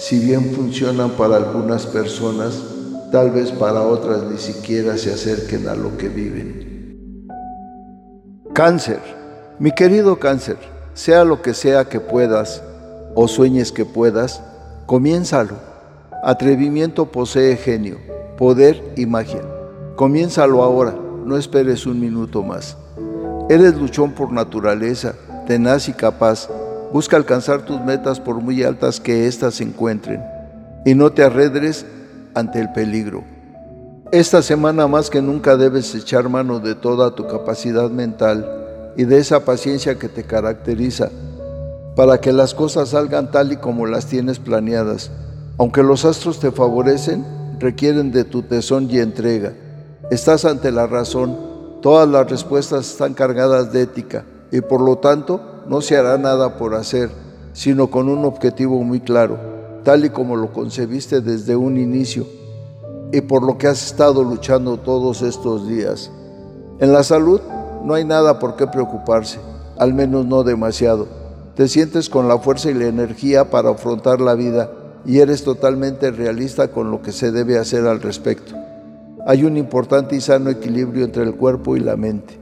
si bien funcionan para algunas personas, tal vez para otras ni siquiera se acerquen a lo que viven. Cáncer. Mi querido cáncer, sea lo que sea que puedas o sueñes que puedas, comiénzalo. Atrevimiento posee genio, poder y magia. Comiénzalo ahora, no esperes un minuto más. Eres luchón por naturaleza, tenaz y capaz. Busca alcanzar tus metas por muy altas que éstas se encuentren y no te arredres ante el peligro. Esta semana más que nunca debes echar mano de toda tu capacidad mental y de esa paciencia que te caracteriza, para que las cosas salgan tal y como las tienes planeadas. Aunque los astros te favorecen, requieren de tu tesón y entrega. Estás ante la razón, todas las respuestas están cargadas de ética y por lo tanto no se hará nada por hacer, sino con un objetivo muy claro, tal y como lo concebiste desde un inicio y por lo que has estado luchando todos estos días. En la salud, no hay nada por qué preocuparse, al menos no demasiado. Te sientes con la fuerza y la energía para afrontar la vida y eres totalmente realista con lo que se debe hacer al respecto. Hay un importante y sano equilibrio entre el cuerpo y la mente.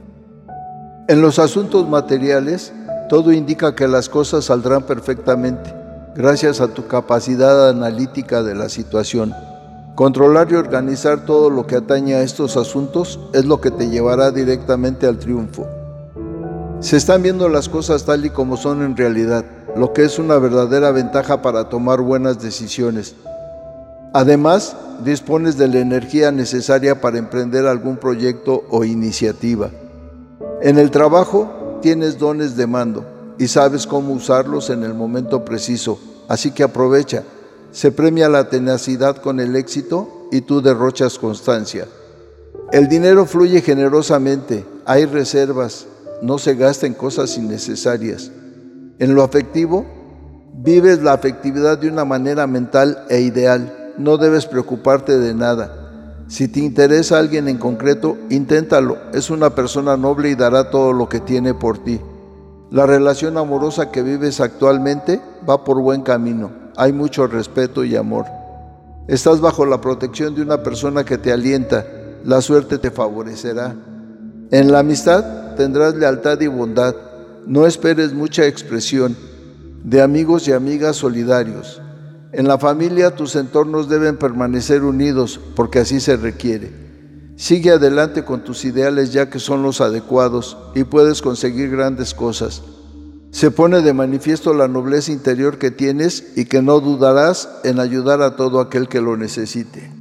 En los asuntos materiales, todo indica que las cosas saldrán perfectamente, gracias a tu capacidad analítica de la situación. Controlar y organizar todo lo que atañe a estos asuntos es lo que te llevará directamente al triunfo. Se están viendo las cosas tal y como son en realidad, lo que es una verdadera ventaja para tomar buenas decisiones. Además, dispones de la energía necesaria para emprender algún proyecto o iniciativa. En el trabajo tienes dones de mando y sabes cómo usarlos en el momento preciso, así que aprovecha se premia la tenacidad con el éxito y tú derrochas constancia. El dinero fluye generosamente, hay reservas, no se gasta en cosas innecesarias. En lo afectivo, vives la afectividad de una manera mental e ideal, no debes preocuparte de nada. Si te interesa alguien en concreto, inténtalo, es una persona noble y dará todo lo que tiene por ti. La relación amorosa que vives actualmente va por buen camino hay mucho respeto y amor. Estás bajo la protección de una persona que te alienta, la suerte te favorecerá. En la amistad tendrás lealtad y bondad, no esperes mucha expresión, de amigos y amigas solidarios. En la familia tus entornos deben permanecer unidos porque así se requiere. Sigue adelante con tus ideales ya que son los adecuados y puedes conseguir grandes cosas se pone de manifiesto la nobleza interior que tienes y que no dudarás en ayudar a todo aquel que lo necesite.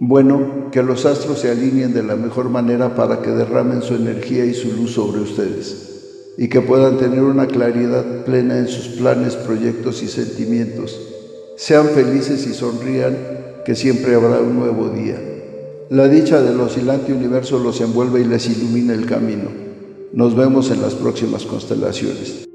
Bueno, que los astros se alineen de la mejor manera para que derramen su energía y su luz sobre ustedes y que puedan tener una claridad plena en sus planes, proyectos y sentimientos. Sean felices y sonrían, que siempre habrá un nuevo día. La dicha del oscilante universo los envuelve y les ilumina el camino. Nos vemos en las próximas constelaciones.